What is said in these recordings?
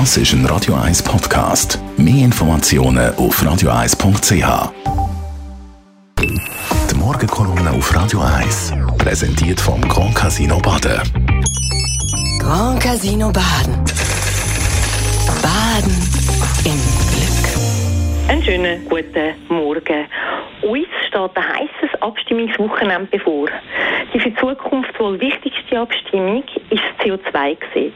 Das ist ein Radio 1 Podcast. Mehr Informationen auf radio1.ch. Die Morgenkolumne auf Radio 1 präsentiert vom Grand Casino Baden. Grand Casino Baden. Baden im Glück. Einen schönen guten Morgen. Uns steht ein heißes Abstimmungswochenende bevor. Die für die Zukunft wohl wichtigste Abstimmung CO2-Gesetz.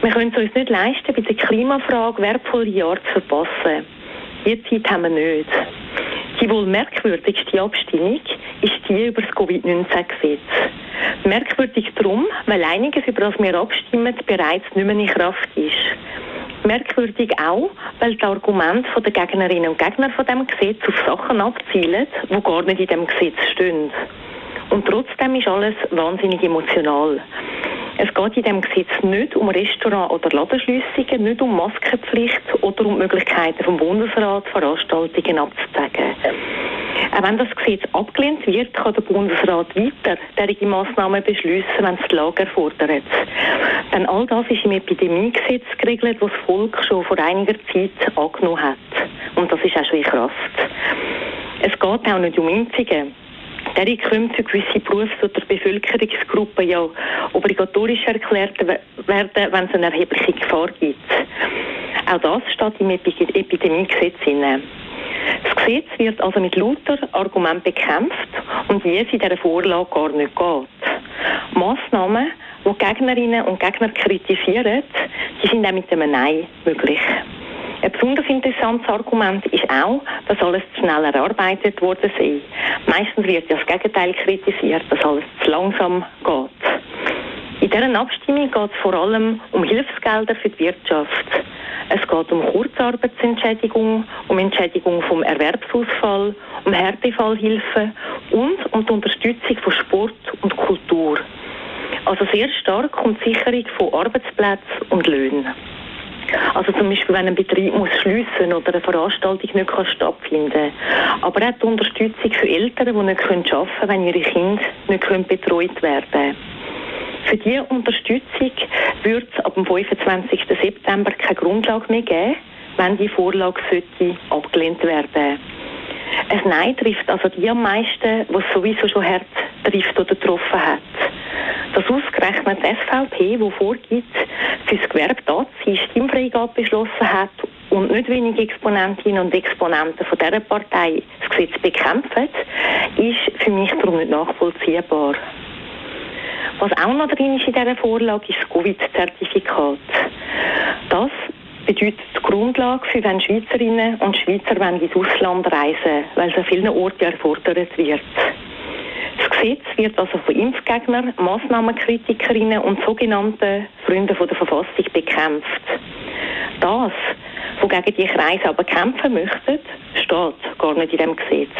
Wir können es uns nicht leisten, bei der Klimafrage wertvolle Jahre zu verpassen. Die Zeit haben wir nicht. Die wohl merkwürdigste Abstimmung ist die über das Covid-19-Gesetz. Merkwürdig darum, weil einiges, über das wir abstimmen, bereits nicht mehr in Kraft ist. Merkwürdig auch, weil die Argumente der Gegnerinnen und Gegner von dem Gesetz auf Sachen abzielen, die gar nicht in dem Gesetz stehen. Und trotzdem ist alles wahnsinnig emotional. Es geht in diesem Gesetz nicht um Restaurant- oder Ladenschliessungen, nicht um Maskenpflicht oder um Möglichkeiten vom Bundesrat, Veranstaltungen abzusagen. Auch wenn das Gesetz abgelehnt wird, kann der Bundesrat weiter derige Massnahmen beschließen, wenn es die Lage erfordert. Denn all das ist im Epidemiegesetz geregelt, das das Volk schon vor einiger Zeit angenommen hat. Und das ist auch schon in Kraft. Es geht auch nicht um Impfungen. Dadurch können für gewisse Berufs- oder Bevölkerungsgruppen ja obligatorisch erklärt werden, wenn es eine erhebliche Gefahr gibt. Auch das steht im Epidemiegesetz inne. Das Gesetz wird also mit lauter Argumenten bekämpft und wie es in dieser Vorlage gar nicht geht. Massnahmen, die Gegnerinnen und Gegner kritisieren, die sind auch mit einem Nein möglich. Ein besonders interessantes Argument ist auch, dass alles zu schnell erarbeitet worden sei. Meistens wird ja das Gegenteil kritisiert, dass alles zu langsam geht. In dieser Abstimmung geht es vor allem um Hilfsgelder für die Wirtschaft. Es geht um Kurzarbeitsentschädigung, um Entschädigung vom Erwerbsausfall, um Härtefallhilfe und um die Unterstützung von Sport und Kultur. Also sehr stark um die Sicherung von Arbeitsplätzen und Löhnen. Also zum Beispiel, wenn ein Betrieb muss schliessen oder eine Veranstaltung nicht kann stattfinden Aber auch die Unterstützung für Eltern, die nicht arbeiten können, wenn ihre Kinder nicht betreut werden können. Für diese Unterstützung wird es ab dem 25. September keine Grundlage mehr geben, wenn die Vorlage sollte abgelehnt werden Ein Nein trifft also die am meisten, was sowieso schon hart trifft oder getroffen hat. Dass ausgerechnet die SVP, die vorgibt, für das Gewerbe da sie Stimmfreigabe beschlossen hat und nicht wenige Exponentinnen und Exponenten von dieser Partei das Gesetz bekämpfen, ist für mich darum nicht nachvollziehbar. Was auch noch drin ist in dieser Vorlage, ist das Covid-Zertifikat. Das bedeutet die Grundlage für wenn Schweizerinnen und Schweizer ins Ausland reisen, weil es an vielen Orten erfordert wird. Gesetz wird also von Impfgegnern, Massnahmenkritikerinnen und sogenannten Freunden von der Verfassung bekämpft. Das, wo gegen die Kreise aber kämpfen möchten, steht gar nicht in dem Gesetz.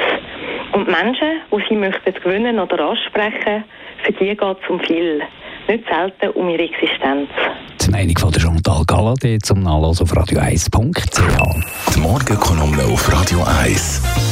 Und Menschen, die sie möchten gewinnen oder ansprechen, für die geht es um viel. Nicht selten um ihre Existenz. Die Meinung von der Chantal Galladay zum Nachlesen auf radio1.ch. Die Morgenkolumne auf Radio 1.